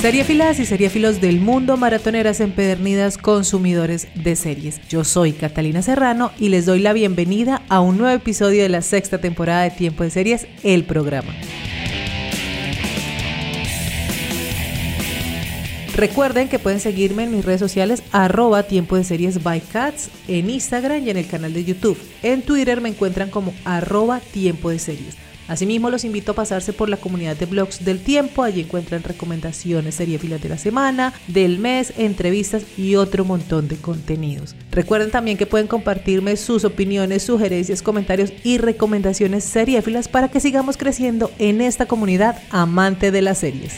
Seriefilas y seriefilos del mundo, maratoneras empedernidas, consumidores de series. Yo soy Catalina Serrano y les doy la bienvenida a un nuevo episodio de la sexta temporada de Tiempo de Series, el programa. Recuerden que pueden seguirme en mis redes sociales arroba tiempo de series by cats en Instagram y en el canal de YouTube. En Twitter me encuentran como arroba tiempo de series. Asimismo, los invito a pasarse por la comunidad de blogs del tiempo. Allí encuentran recomendaciones, filas de la semana, del mes, entrevistas y otro montón de contenidos. Recuerden también que pueden compartirme sus opiniones, sugerencias, comentarios y recomendaciones seriéfilas para que sigamos creciendo en esta comunidad amante de las series.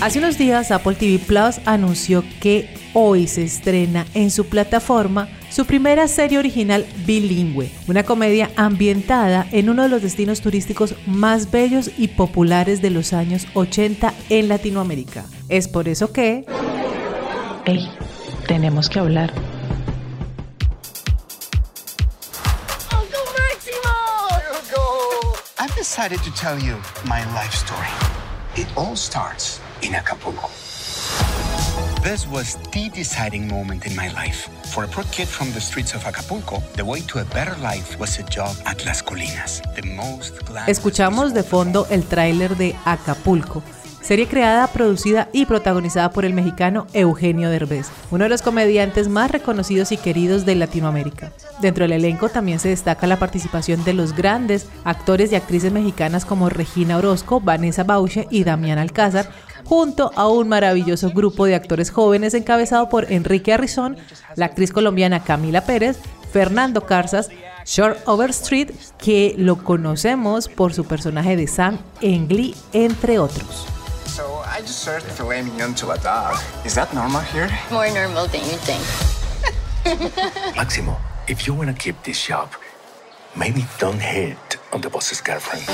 Hace unos días Apple TV Plus anunció que hoy se estrena en su plataforma su primera serie original bilingüe, una comedia ambientada en uno de los destinos turísticos más bellos y populares de los años 80 en Latinoamérica. Es por eso que... ¡Hey! Tenemos que hablar. I've decided to tell you my life story. It all starts in Acapulco. This was the deciding moment in my life. For a poor kid from the streets of Acapulco, the way to a better life was a job at Las Colinas, the most Escuchamos de fondo el tráiler de Acapulco, serie creada, producida y protagonizada por el mexicano Eugenio Derbez, uno de los comediantes más reconocidos y queridos de Latinoamérica. Dentro del elenco también se destaca la participación de los grandes actores y actrices mexicanas como Regina Orozco, Vanessa Bauche y Damián Alcázar, junto a un maravilloso grupo de actores jóvenes encabezado por Enrique Arrizón, la actriz colombiana Camila Pérez, Fernando Carzas, Short Overstreet, que lo conocemos por su personaje de Sam Engli, entre otros. So I just served filet mignon to a dog. Is that normal here? More normal than you think. Máximo, if you want to keep this job, maybe don't hit on the boss's girlfriend.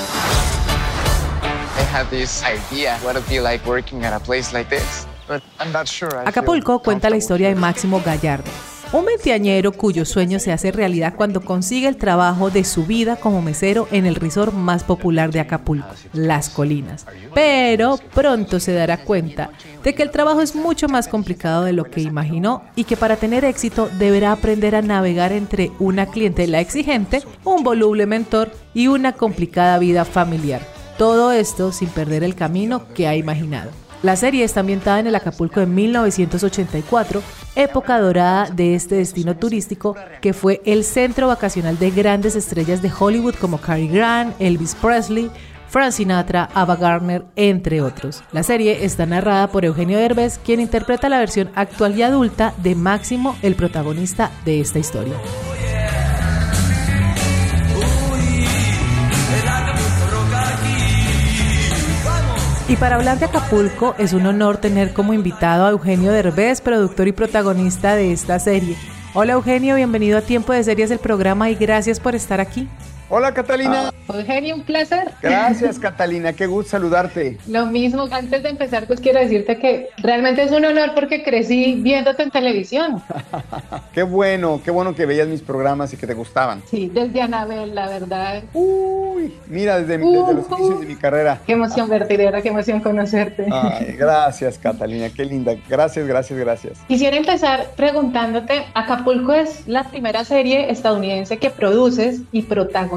Acapulco cuenta la historia de Máximo Gallardo, un veinteañero cuyo sueño se hace realidad cuando consigue el trabajo de su vida como mesero en el resort más popular de Acapulco, Las Colinas. Pero pronto se dará cuenta de que el trabajo es mucho más complicado de lo que imaginó y que para tener éxito deberá aprender a navegar entre una clientela exigente, un voluble mentor y una complicada vida familiar. Todo esto sin perder el camino que ha imaginado. La serie está ambientada en el Acapulco de 1984, época dorada de este destino turístico que fue el centro vacacional de grandes estrellas de Hollywood como Cary Grant, Elvis Presley, Frank Sinatra, Ava Gardner, entre otros. La serie está narrada por Eugenio Derbez, quien interpreta la versión actual y adulta de Máximo, el protagonista de esta historia. Y para hablar de Acapulco, es un honor tener como invitado a Eugenio Derbez, productor y protagonista de esta serie. Hola Eugenio, bienvenido a Tiempo de Series del programa y gracias por estar aquí. Hola Catalina. Eugenio, un placer. Gracias Catalina, qué gusto saludarte. Lo mismo, antes de empezar, pues quiero decirte que realmente es un honor porque crecí viéndote en televisión. qué bueno, qué bueno que veías mis programas y que te gustaban. Sí, desde Anabel, la verdad. Uy, mira, desde, los inicios de mi carrera. Qué emoción verte, de verdad, qué emoción conocerte. Ay, gracias Catalina, qué linda. Gracias, gracias, gracias. Quisiera empezar preguntándote, Acapulco es la primera serie estadounidense que produces y protagonizas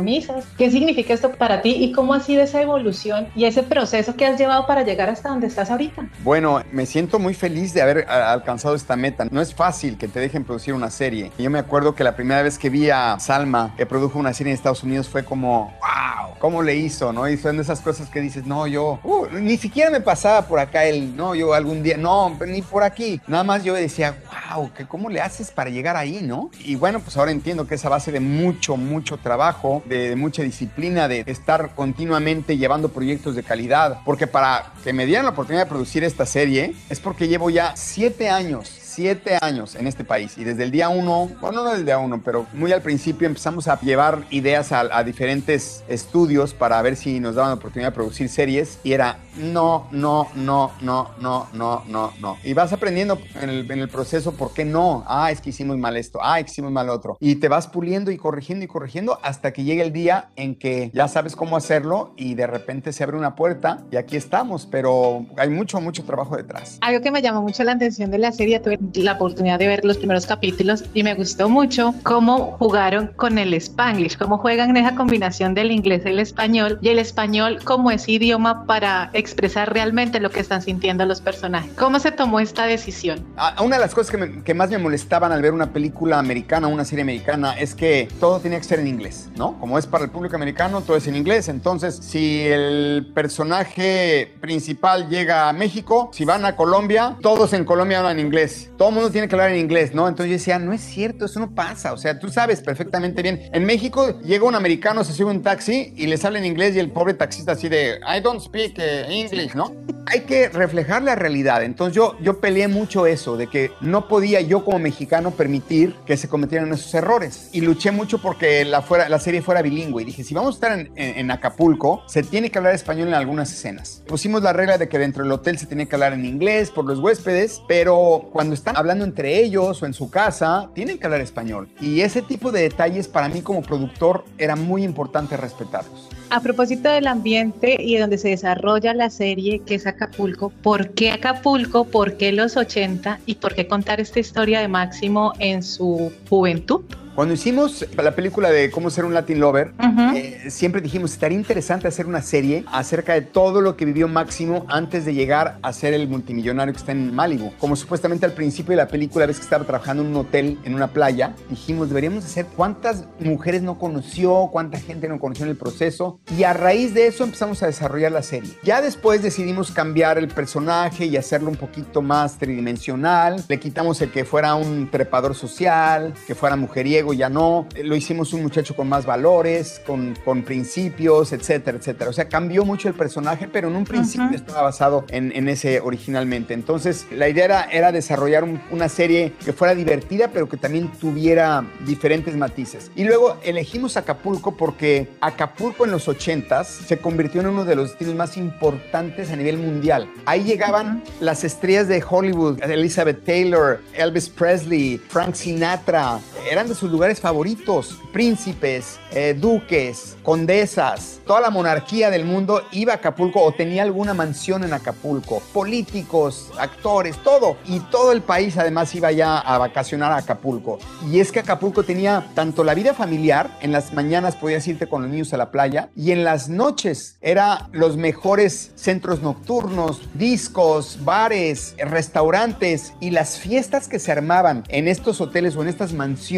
¿Qué significa esto para ti y cómo ha sido esa evolución y ese proceso que has llevado para llegar hasta donde estás ahorita? Bueno, me siento muy feliz de haber alcanzado esta meta. No es fácil que te dejen producir una serie. Yo me acuerdo que la primera vez que vi a Salma, que produjo una serie en Estados Unidos, fue como, wow, ¿cómo le hizo? ¿no? Y son esas cosas que dices, no, yo, uh, ni siquiera me pasaba por acá el, no, yo algún día, no, ni por aquí. Nada más yo decía, wow ¿cómo le haces para llegar ahí, no? Y bueno, pues ahora entiendo que esa base de mucho, mucho trabajo, de, mucha disciplina, de estar continuamente llevando proyectos de calidad, porque para que me dieran la oportunidad de producir esta serie es porque llevo ya siete años siete años en este país y desde el día uno, bueno, no desde el día uno, pero muy al principio empezamos a llevar ideas a, a, diferentes estudios para ver si nos daban la oportunidad de producir series y era no, no, no, no, no, no, no, no. Y vas aprendiendo en el, en el proceso por qué no. Ah, es que hicimos mal esto, ah, es que hicimos mal otro. Y te vas puliendo y corrigiendo y corrigiendo hasta que llegue el día en que ya sabes cómo hacerlo y de repente se abre una puerta y aquí estamos, pero hay mucho, mucho trabajo detrás. Algo que me llamó mucho la atención de la serie, tuve la oportunidad de ver los primeros capítulos y me gustó mucho cómo jugaron con el spanglish, cómo juegan en esa combinación del inglés y el español y el español como ese idioma para expresar realmente lo que están sintiendo los personajes. ¿Cómo se tomó esta decisión? Una de las cosas que, me, que, más me molestaban al ver una película americana, una serie americana, es que todo tenía que ser en inglés, ¿no? Como es para el público americano, todo es en inglés. Entonces, si el personaje principal llega a México, si van a Colombia, todos en Colombia hablan inglés. Todo el mundo tiene que hablar en inglés, ¿no? Entonces yo decía, no es cierto, eso no pasa. O sea, tú sabes perfectamente bien. En México llega un americano, se sube un taxi y les habla en inglés y el pobre taxista así de, I don't speak English, ¿no? Hay que reflejar la realidad. Entonces yo, yo peleé mucho eso, de que no podía yo como mexicano permitir que se cometieran esos errores. Y luché mucho porque la, fuera, la serie fuera bilingüe. Y dije, si vamos a estar en, en, en, Acapulco, se tiene que hablar español en algunas escenas. Pusimos la regla de que dentro del hotel se tiene que hablar en inglés por los huéspedes, pero cuando hablando entre ellos o en su casa, tienen que hablar español. Y ese tipo de detalles para mí como productor era muy importante respetarlos. A propósito del ambiente y de donde se desarrolla la serie, que es Acapulco, ¿por qué Acapulco? ¿Por qué los 80? ¿Y por qué contar esta historia de Máximo en su juventud? Cuando hicimos la película de cómo ser un Latin Lover, uh -huh. eh, siempre dijimos, estaría interesante hacer una serie acerca de todo lo que vivió Máximo antes de llegar a ser el multimillonario que está en Malibu. Como supuestamente al principio de la película, ves que estaba trabajando en un hotel, en una playa, dijimos, deberíamos hacer cuántas mujeres no conoció, cuánta gente no conoció en el proceso, y a raíz de eso empezamos a desarrollar la serie. Ya después decidimos cambiar el personaje y hacerlo un poquito más tridimensional, le quitamos el que fuera un trepador social, que fuera mujeriego, ya no. Lo hicimos un muchacho con más valores, con, con principios, etcétera, etcétera. O sea, cambió mucho el personaje, pero en un principio uh -huh. estaba basado en, en, ese originalmente. Entonces, la idea era, era desarrollar un, una serie que fuera divertida, pero que también tuviera diferentes matices. Y luego elegimos Acapulco porque Acapulco en los 80s se convirtió en uno de los destinos más importantes a nivel mundial. Ahí llegaban las estrellas de Hollywood, Elizabeth Taylor, Elvis Presley, Frank Sinatra, eran de sus lugares favoritos. Príncipes, eh, duques, condesas, toda la monarquía del mundo iba a Acapulco o tenía alguna mansión en Acapulco. Políticos, actores, todo. Y todo el país además iba ya a vacacionar a Acapulco. Y es que Acapulco tenía tanto la vida familiar, en las mañanas podías irte con los niños a la playa, y en las noches era los mejores centros nocturnos, discos, bares, restaurantes y las fiestas que se armaban en estos hoteles o en estas mansiones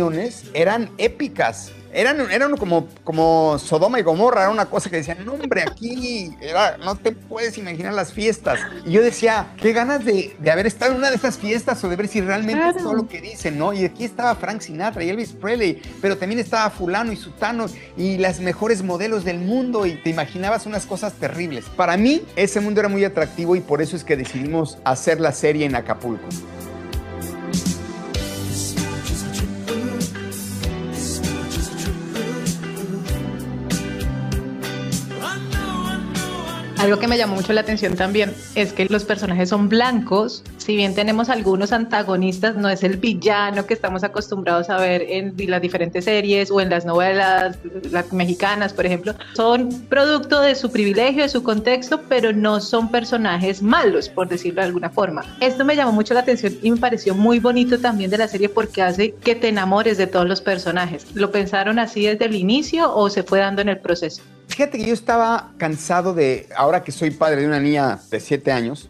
eran épicas. Eran, eran como, como Sodoma y Gomorra, era una cosa que decían, no hombre, aquí era, no te puedes imaginar las fiestas. Y yo decía, qué ganas de, de haber estado en una de estas fiestas o de ver si realmente claro. es todo lo que dicen, ¿no? Y aquí estaba Frank Sinatra y Elvis Presley, pero también estaba fulano y sutano y las mejores modelos del mundo y te imaginabas unas cosas terribles. Para mí ese mundo era muy atractivo y por eso es que decidimos hacer la serie en Acapulco. Algo que me llamó mucho la atención también es que los personajes son blancos, si bien tenemos algunos antagonistas, no es el villano que estamos acostumbrados a ver en las diferentes series o en las novelas las mexicanas, por ejemplo, son producto de su privilegio, de su contexto, pero no son personajes malos, por decirlo de alguna forma. Esto me llamó mucho la atención y me pareció muy bonito también de la serie porque hace que te enamores de todos los personajes. ¿Lo pensaron así desde el inicio o se fue dando en el proceso? Fíjate que yo estaba cansado de, ahora que soy padre de una niña de 7 años,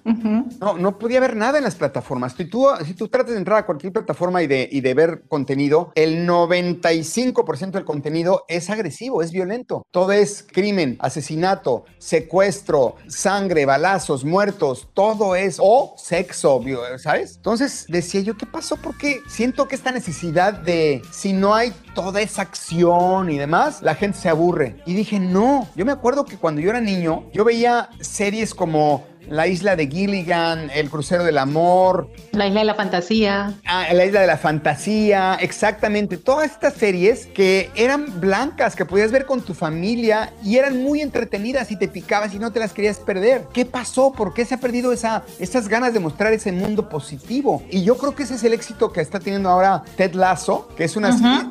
no, no podía ver nada en las plataformas. Si tú, si tú tratas de entrar a cualquier plataforma y de, y de ver contenido, el 95% del contenido es agresivo, es violento. Todo es crimen, asesinato, secuestro, sangre, balazos, muertos, todo es, o sexo, ¿sabes? Entonces decía yo, ¿qué pasó? Porque siento que esta necesidad de, si no hay toda esa acción y demás, la gente se aburre. Y dije, no, yo me acuerdo que cuando yo era niño, yo veía series como la isla de Gilligan, El crucero del amor. La isla de la fantasía. Ah, la isla de la fantasía, exactamente. Todas estas series que eran blancas, que podías ver con tu familia y eran muy entretenidas y te picabas y no te las querías perder. ¿Qué pasó? ¿Por qué se ha perdido esa, esas ganas de mostrar ese mundo positivo? Y yo creo que ese es el éxito que está teniendo ahora Ted Lasso, que es una serie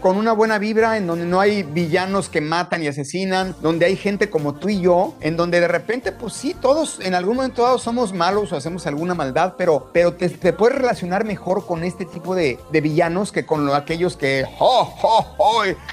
con una buena vibra, en donde no hay villanos que matan y asesinan, donde hay gente como tú y yo, en donde de repente, pues sí, todos en algún momento dado somos malos o hacemos alguna maldad, pero, pero te, puedes relacionar mejor con este tipo de, villanos que con aquellos que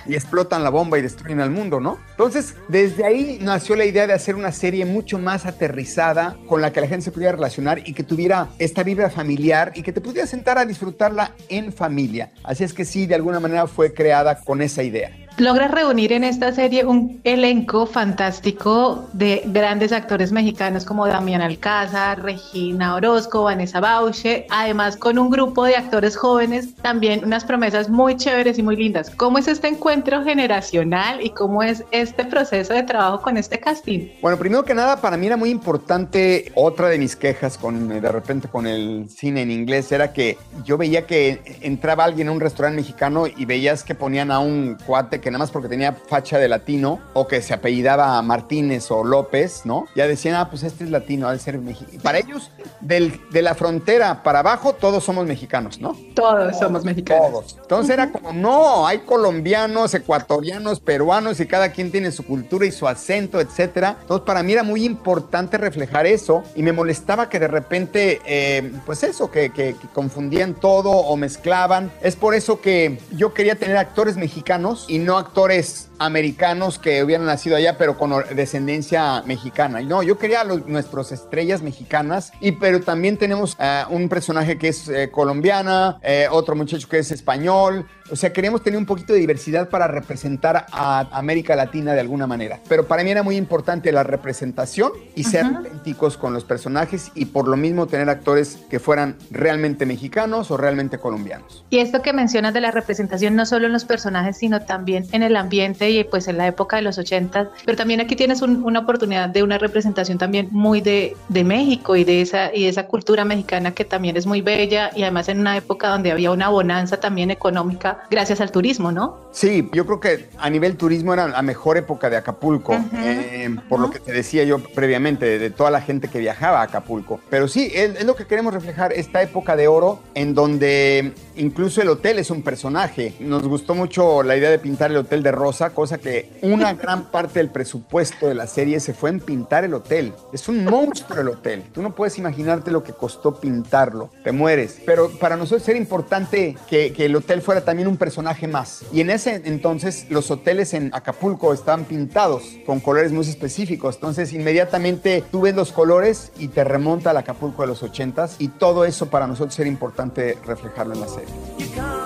y explotan la bomba y destruyen al mundo, ¿no? Entonces, desde ahí nació la idea de hacer una serie mucho más aterrizada con la que la gente se pudiera relacionar y que tuviera esta vibra familiar y que te pudieras sentar a disfrutarla en familia. Así es que sí, de alguna manera fue creada con esa idea logras reunir en esta serie un elenco fantástico de grandes actores mexicanos como Damián Alcázar, Regina Orozco, Vanessa Bauche, además con un grupo de actores jóvenes, también unas promesas muy chéveres y muy lindas. ¿Cómo es este encuentro generacional y cómo es este proceso de trabajo con este casting? Bueno, primero que nada, para mí era muy importante, otra de mis quejas con de repente con el cine en inglés era que yo veía que entraba alguien a un restaurante mexicano y veías que ponían a un cuate que nada más porque tenía facha de latino o que se apellidaba Martínez o López, ¿no? Ya decían, ah, pues este es latino, de ser mexicano. Para ellos, del, de la frontera para abajo, todos somos mexicanos, ¿no? Todos, somos mexicanos. Todos. Entonces era como, no, hay colombianos, ecuatorianos, peruanos y cada quien tiene su cultura y su acento, etcétera. Entonces para mí era muy importante reflejar eso y me molestaba que de repente, eh, pues eso, que, que confundían todo o mezclaban. Es por eso que yo quería tener actores mexicanos y no actores americanos que hubieran nacido allá, pero con descendencia mexicana. Y no, yo quería los, nuestras estrellas mexicanas, y pero también tenemos eh, un personaje que es eh, colombiana, eh, otro muchacho que es español. O sea, queríamos tener un poquito de diversidad para representar a América Latina de alguna manera. Pero para mí era muy importante la representación y ser auténticos con los personajes y por lo mismo tener actores que fueran realmente mexicanos o realmente colombianos. Y esto que mencionas de la representación no solo en los personajes, sino también en el ambiente y pues en la época de los 80, pero también aquí tienes una oportunidad de una representación también muy de, de México y de, esa, y esa cultura mexicana que también es muy bella y además en una época donde había una bonanza también económica gracias al turismo, ¿no? Sí, yo creo que a nivel turismo era la mejor época de Acapulco, eh, por lo que te decía yo previamente, de, toda la gente que viajaba a Acapulco. Pero sí, es lo que queremos reflejar, esta época de oro en donde incluso el hotel es un personaje. Nos gustó mucho la idea de pintar el hotel de rosa, cosa que una gran parte del presupuesto de la serie se fue en pintar el hotel. Es un monstruo el hotel. Tú no puedes imaginarte lo que costó pintarlo. Te mueres. Pero para nosotros era importante que, el hotel fuera también un personaje más. Y en ese entonces los hoteles en Acapulco estaban pintados con colores muy específicos. Entonces inmediatamente tú ves los colores y te remonta al Acapulco de los ochentas. Y todo eso para nosotros era importante reflejarlo en la serie.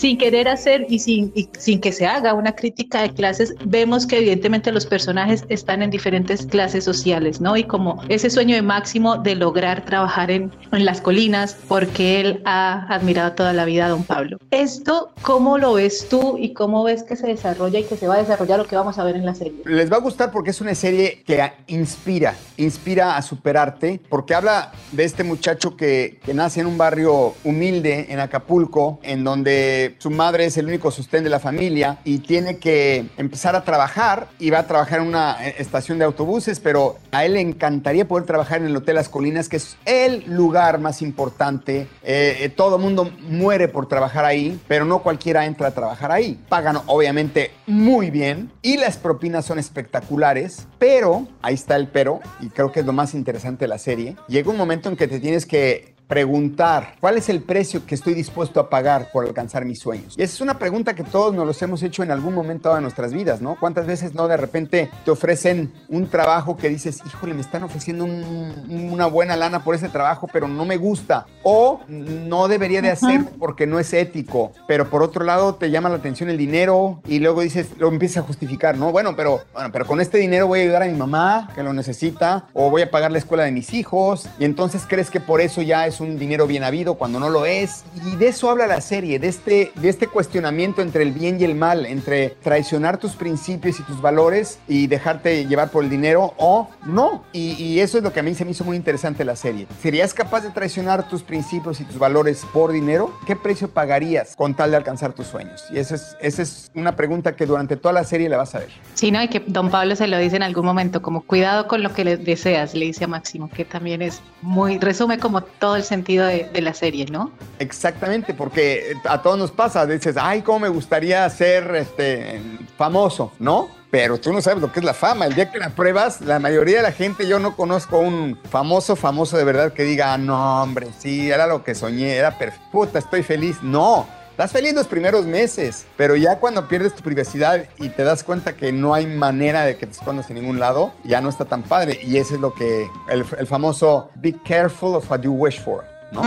Sin querer hacer y sin, sin que se haga una crítica de clases, vemos que evidentemente los personajes están en diferentes clases sociales, ¿no? Y como ese sueño de Máximo de lograr trabajar en, en las colinas, porque él ha admirado toda la vida a don Pablo. Esto, ¿cómo lo ves tú y cómo ves que se desarrolla y que se va a desarrollar lo que vamos a ver en la serie? Les va a gustar porque es una serie que inspira, inspira a superarte, porque habla de este muchacho que, que nace en un barrio humilde en Acapulco, en donde su madre es el único sostén de la familia y tiene que empezar a trabajar y va a trabajar en una eh, estación de autobuses, pero a él le encantaría poder trabajar en el Hotel Las Colinas, que es el lugar más importante. Eh, eh, todo mundo muere por trabajar ahí, pero no cualquiera entra a trabajar ahí. Pagan obviamente muy bien y las propinas son espectaculares, pero ahí está el pero, y creo que es lo más interesante de la serie. Llega un momento en que te tienes que preguntar, ¿cuál es el precio que estoy dispuesto a pagar por alcanzar mis sueños? Y esa es una pregunta que todos nos los hemos hecho en algún momento de nuestras vidas, ¿no? ¿Cuántas veces no de repente te ofrecen un trabajo que dices, híjole, me están ofreciendo una buena lana por ese trabajo, pero no me gusta? O no debería de hacer porque no es ético, pero por otro lado te llama la atención el dinero y luego dices, lo empiezas a justificar, ¿no? Bueno, pero, bueno, pero con este dinero voy a ayudar a mi mamá que lo necesita o voy a pagar la escuela de mis hijos y entonces crees que por eso ya es un dinero bien habido cuando no lo es. Y de eso habla la serie, de este, de este cuestionamiento entre el bien y el mal, entre traicionar tus principios y tus valores y dejarte llevar por el dinero o no. Y, y eso es lo que a mí se me hizo muy interesante la serie. ¿Serías capaz de traicionar tus principios y tus valores por dinero? ¿Qué precio pagarías con tal de alcanzar tus sueños? Y esa es, esa es una pregunta que durante toda la serie la vas a ver. Sí, ¿no? Y que don Pablo se lo dice en algún momento, como cuidado con lo que le deseas, le dice a Máximo, que también es muy, resume como todo el sentido de, la serie, ¿no? Exactamente, porque a todos nos pasa, dices, ay, cómo me gustaría ser este, famoso, ¿no? Pero tú no sabes lo que es la fama. El día que la pruebas, la mayoría de la gente, yo no conozco un famoso, famoso de verdad que diga, no, hombre, sí, era lo que soñé, era perfecta, estoy feliz. No, Estás feliz los primeros meses, pero ya cuando pierdes tu privacidad y te das cuenta que no hay manera de que te escondas en ningún lado, ya no está tan padre. Y ese es lo que el, el famoso be careful of what you wish for, ¿no?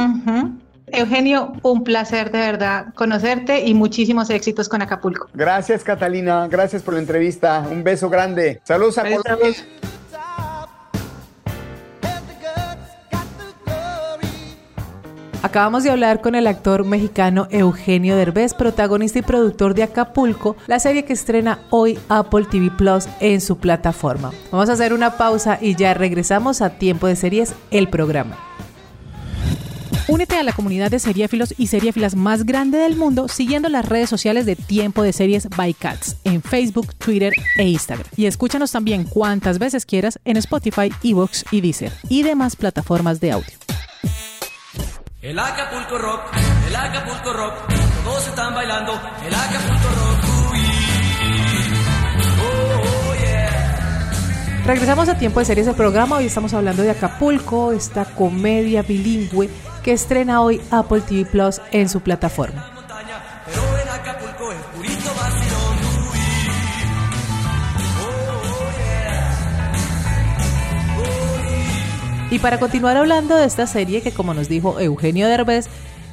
Eugenio, un placer de verdad conocerte y muchísimos éxitos con Acapulco. Gracias, Catalina. Gracias por la entrevista. Un beso grande. Saludos a Colombia. Acabamos de hablar con el actor mexicano Eugenio Derbez, protagonista y productor de Acapulco, la serie que estrena hoy Apple TV Plus en su plataforma. Vamos a hacer una pausa y ya regresamos a Tiempo de Series, el programa. Únete a la comunidad de seriéfilos y seriéfilas más grande del mundo siguiendo las redes sociales de Tiempo de Series by Cats en Facebook, Twitter e Instagram. Y escúchanos también cuantas veces quieras en Spotify, Evox y Deezer y demás plataformas de audio. El Acapulco Rock, el Acapulco Rock, todos están bailando, el Acapulco Rock. Regresamos a Tiempo de Series del programa. Hoy estamos hablando de Acapulco, esta comedia bilingüe que estrena hoy Apple TV Plus en su plataforma. Y para continuar hablando de esta serie que como nos dijo Eugenio Derbez,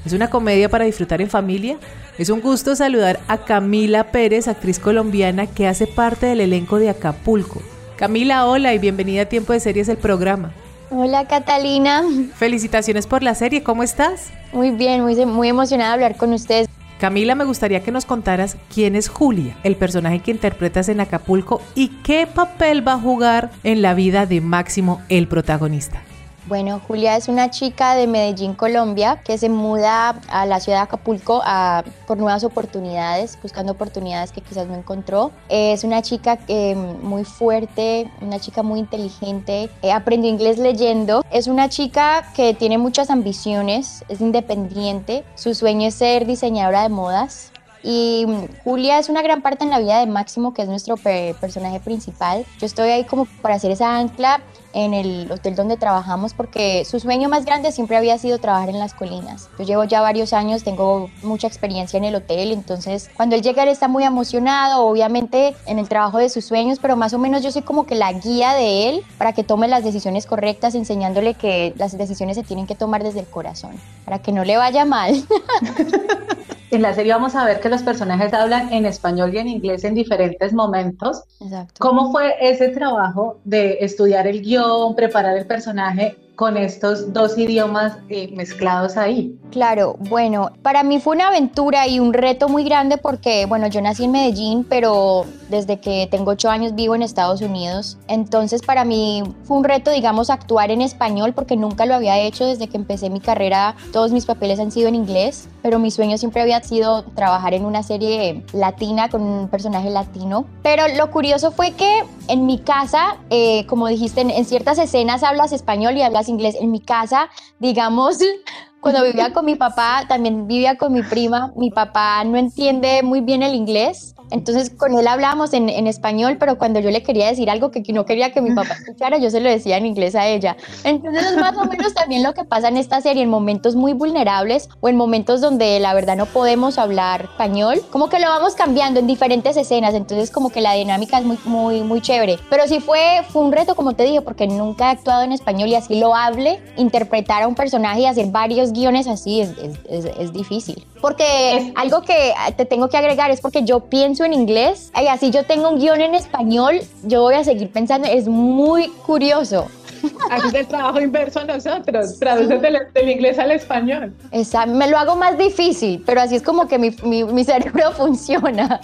es una comedia para disfrutar en familia, es un gusto saludar a Camila Pérez, actriz colombiana que hace parte del elenco de Acapulco. Camila, hola y bienvenida a Tiempo de Series, el programa. Hola Catalina, Felicitaciones por la serie, ¿cómo estás? muy bien, muy, muy emocionada de hablar con ustedes. Camila, me gustaría que nos contaras quién es Julia, el personaje que interpretas en Acapulco y qué papel va a jugar en la vida de Máximo, el protagonista. Bueno, Julia es una chica de Medellín, Colombia, que se muda a la ciudad de Acapulco por nuevas oportunidades, buscando oportunidades que quizás no encontró. Es una chica eh, muy fuerte, una chica muy inteligente, eh, aprendió inglés leyendo. Es una chica que tiene muchas ambiciones, es independiente, su sueño es ser diseñadora de modas. Y mm, Julia es una gran parte en la vida de Máximo, que es nuestro pe- personaje principal. Yo estoy ahí como para hacer esa ancla en el hotel donde trabajamos porque su sueño más grande siempre había sido trabajar en las colinas. Yo llevo ya varios años, tengo mucha experiencia en el hotel, entonces cuando él llega él está muy emocionado, obviamente en el trabajo de sus sueños, pero más o menos yo soy como que la guía de él para que tome las decisiones correctas, enseñándole que las decisiones se tienen que tomar desde el corazón, para que no le vaya mal. En la serie vamos a ver que los personajes hablan en español y en inglés en diferentes momentos. Exacto. ¿Cómo fue ese trabajo de estudiar el guion, preparar el personaje con estos dos idiomas eh, mezclados ahí? Claro, bueno, para mí fue una aventura y un reto muy grande porque, bueno, yo nací en Medellín, pero desde que tengo ocho años vivo en Estados Unidos. Entonces, para mí fue un reto, digamos, actuar en español porque nunca lo había hecho desde que empecé mi carrera. Todos mis papeles han sido en inglés, pero mi sueño siempre había sido trabajar en una serie latina con un personaje latino. Pero lo curioso fue que en mi casa, eh, como dijiste, en, en ciertas escenas hablas español y hablas inglés. En mi casa, digamos, cuando vivía con mi papá, también vivía con mi prima, mi papá no entiende muy bien el inglés Entonces con él hablábamos en, en, español, pero cuando yo le quería decir algo que no quería que mi papá escuchara, yo se lo decía en inglés a ella. Entonces es más o menos también lo que pasa en esta serie, en momentos muy vulnerables o en momentos donde la verdad no podemos hablar español, como que lo vamos cambiando en diferentes escenas, entonces como que la dinámica es muy, muy, muy chévere. Pero sí fue, fue un reto, como te dije, porque nunca he actuado en español y así lo hable, interpretar a un personaje y hacer varios guiones así es, es, es difícil. Porque algo que te tengo que agregar es porque yo pienso en inglés y así yo tengo un guion en español, yo voy a seguir pensando, es muy curioso. Aquí el trabajo inverso a nosotros, traduces del, inglés al español. Exacto, me lo hago más difícil, pero así es como que mi, mi, mi cerebro funciona.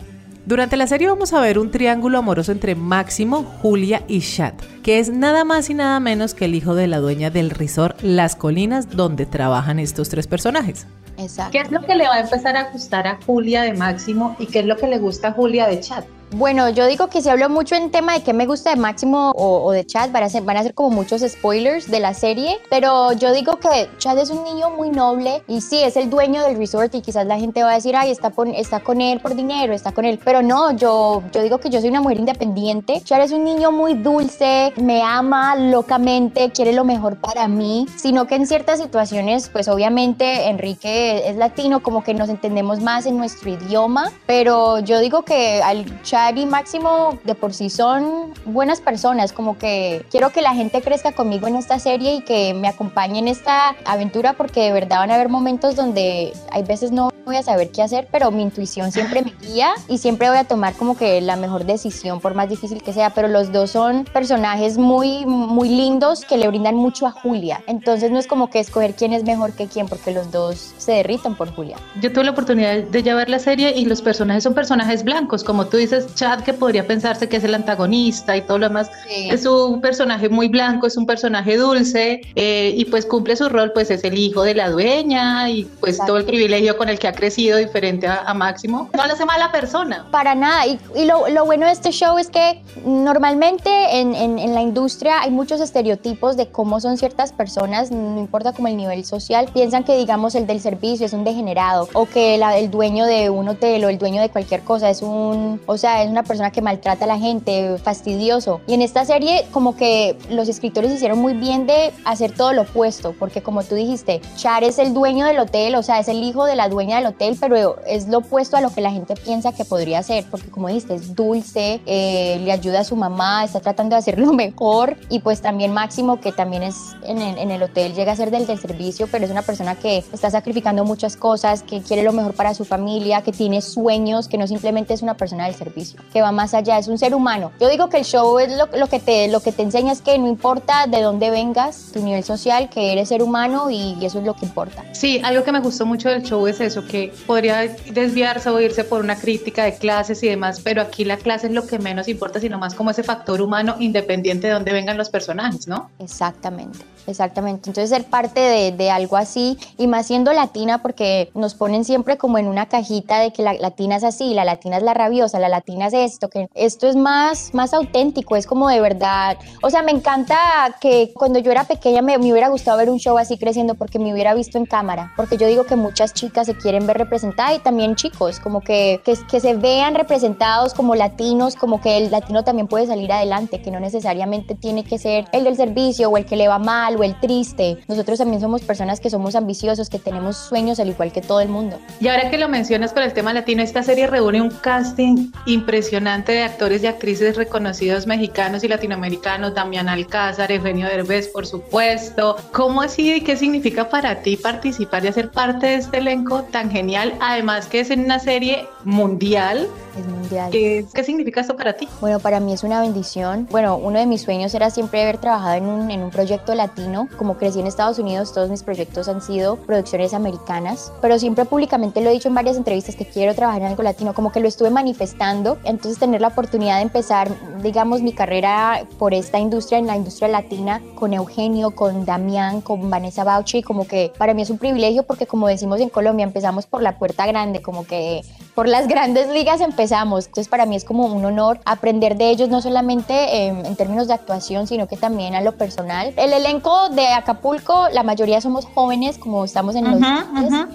Durante la serie vamos a ver un triángulo amoroso entre Máximo, Julia y Chad, que es nada más y nada menos que el hijo de la dueña del resort Las Colinas, donde trabajan estos tres personajes. Exacto. ¿Qué es lo que le va a empezar a gustar a Julia de Máximo y qué es lo que le gusta a Julia de Chad? Bueno, yo digo que si hablo mucho en tema de qué me gusta de Máximo o, de Chad, van a, ser, van a ser como muchos spoilers de la serie, pero yo digo que Chad es un niño muy noble y sí, es el dueño del resort y quizás la gente va a decir, ay, está, está con él por dinero, está con él, pero no, yo, yo digo que yo soy una mujer independiente. Chad es un niño muy dulce, me ama locamente, quiere lo mejor para mí, sino que en ciertas situaciones, pues obviamente Enrique es latino, como que nos entendemos más en nuestro idioma, pero yo digo que al Chad y Máximo de por sí son buenas personas, como que quiero que la gente crezca conmigo en esta serie y que me acompañe en esta aventura porque de verdad van a haber momentos donde hay veces no voy a saber qué hacer, pero mi intuición siempre me guía y siempre voy a tomar como que la mejor decisión por más difícil que sea, pero los dos son personajes muy muy lindos que le brindan mucho a Julia. Entonces no es como que escoger quién es mejor que quién porque los dos se derritan por Julia. Yo tuve la oportunidad de ya ver la serie y los personajes son personajes blancos, como tú dices, Chad, que podría pensarse que es el antagonista y todo lo demás, es un personaje muy blanco, es un personaje dulce eh, y pues cumple su rol, pues es el hijo de la dueña y pues todo el privilegio con el que ha crecido diferente a, Máximo. No le hace mala persona. Para nada. Y, y lo, lo, bueno de este show es que normalmente en, en, en, la industria hay muchos estereotipos de cómo son ciertas personas, no importa como el nivel social, piensan que digamos el del servicio es un degenerado o que la, el dueño de un hotel o el dueño de cualquier cosa es un, o sea, es una persona que maltrata a la gente, fastidioso. Y en esta serie como que los escritores hicieron muy bien de hacer todo lo opuesto, porque como tú dijiste, Char es el dueño del hotel, o sea, es el hijo de la dueña del hotel, pero es lo opuesto a lo que la gente piensa que podría ser, porque como dijiste, es dulce, eh, le ayuda a su mamá, está tratando de hacer lo mejor y pues también Máximo, que también es en en el hotel, llega a ser del, del servicio, pero es una persona que está sacrificando muchas cosas, que quiere lo mejor para su familia, que tiene sueños, que no simplemente es una persona del servicio, que va más allá, es un ser humano. Yo digo que el show es lo, lo, que, te, lo que te enseña es que no importa de dónde vengas, tu nivel social, que eres ser humano y, eso es lo que importa. Sí, algo que me gustó mucho del show es eso, que podría desviarse o irse por una crítica de clases y demás, pero aquí la clase es lo que menos importa, sino más como ese factor humano independiente de dónde vengan los personajes, ¿no? Exactamente. Exactamente, entonces ser parte de, de, algo así y más siendo latina porque nos ponen siempre como en una cajita de que la latina es así, la latina es la rabiosa, la latina es esto, que esto es más, más auténtico, es como de verdad, o sea, me encanta que cuando yo era pequeña me, me hubiera gustado ver un show así creciendo porque me hubiera visto en cámara, porque yo digo que muchas chicas se quieren ver representadas y también chicos, como que, que, que se vean representados como latinos, como que el latino también puede salir adelante, que no necesariamente tiene que ser el del servicio o el que le va mal o el triste. Nosotros también somos personas que somos ambiciosos, que tenemos sueños al igual que todo el mundo. Y ahora que lo mencionas con el tema latino, esta serie reúne un casting impresionante de actores y actrices reconocidos mexicanos y latinoamericanos, Damián Alcázar, Eugenio Derbez, por supuesto. ¿Cómo ha sido y qué significa para ti participar y hacer parte de este elenco tan genial? Además que es en una serie mundial. Es mundial. ¿Qué, ¿Qué, significa esto para ti? Bueno, para mí es una bendición. Bueno, uno de mis sueños era siempre haber trabajado en un, en un proyecto latino. Como crecí en Estados Unidos, todos mis proyectos han sido producciones americanas, pero siempre públicamente lo he dicho en varias entrevistas que quiero trabajar en algo latino, como que lo estuve manifestando. Entonces, tener la oportunidad de empezar, digamos, mi carrera por esta industria, en la industria latina, con Eugenio, con Damián, con Vanessa Bauchi, como que para mí es un privilegio porque, como decimos en Colombia, empezamos por la puerta grande, como que por las grandes ligas empezamos. Entonces para mí es como un honor aprender de ellos, no solamente en términos de actuación, sino que también a lo personal. El elenco de Acapulco, la mayoría somos jóvenes, como estamos en los...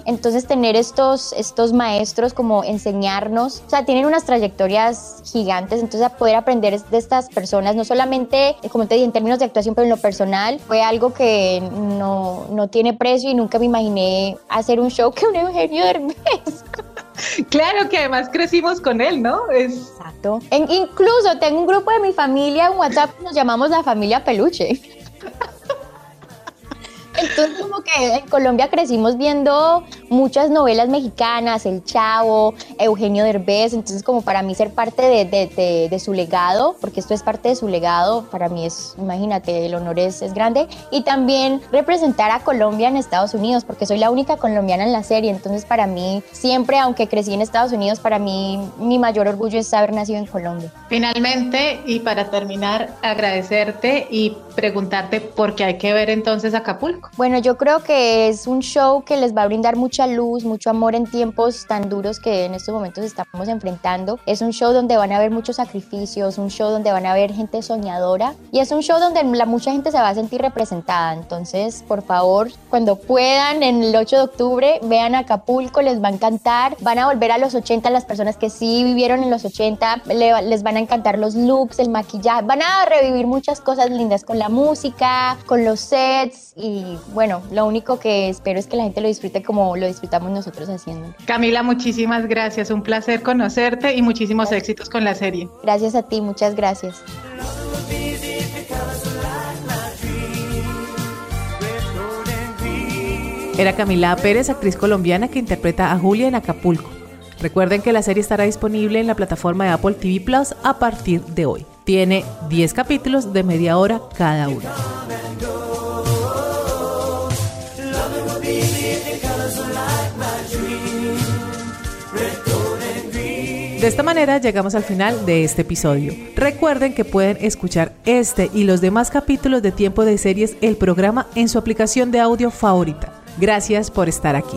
Entonces tener estos, estos maestros como enseñarnos, o sea, tienen unas trayectorias gigantes, entonces poder aprender de estas personas, no solamente, como te dije, en términos de actuación, pero en lo personal, fue algo que no, no tiene precio y nunca me imaginé hacer un show que un Eugenio Derbez. Claro que además crecimos con él, ¿no? Exacto. incluso tengo un grupo de mi familia en WhatsApp, nos llamamos la familia Peluche. Entonces, como que en Colombia crecimos viendo muchas novelas mexicanas, El Chavo, Eugenio Derbez, entonces como para mí ser parte de, su legado, porque esto es parte de su legado, para mí es, imagínate, el honor es, es grande, y también representar a Colombia en Estados Unidos, porque soy la única colombiana en la serie, entonces para mí siempre, aunque crecí en Estados Unidos, para mí mi mayor orgullo es haber nacido en Colombia. Finalmente, y para terminar, agradecerte y preguntarte por qué hay que ver entonces Acapulco. Bueno, yo creo que es un show que les va a brindar mucha luz, mucho amor en tiempos tan duros que en estos momentos estamos enfrentando. Es un show donde van a haber muchos sacrificios, un show donde van a haber gente soñadora y es un show donde la, mucha gente se va a sentir representada. Entonces, por favor, cuando puedan, en el 8 de octubre, vean Acapulco, les va a encantar. Van a volver a los 80 las personas que sí vivieron en los 80, les van a encantar los looks, el maquillaje, van a revivir muchas cosas lindas con la música, con los sets y bueno, lo único que espero es que la gente lo disfrute como lo disfrutamos nosotros haciendo. Camila, muchísimas gracias, un placer conocerte y muchísimos éxitos con la serie. Gracias a ti, muchas gracias. Era Camila Pérez, actriz colombiana que interpreta a Julia en Acapulco. Recuerden que la serie estará disponible en la plataforma de Apple TV Plus a partir de hoy. Tiene 10 capítulos de media hora cada uno. De esta manera llegamos al final de este episodio. Recuerden que pueden escuchar este y los demás capítulos de Tiempo de Series, el programa, en su aplicación de audio favorita. Gracias por estar aquí.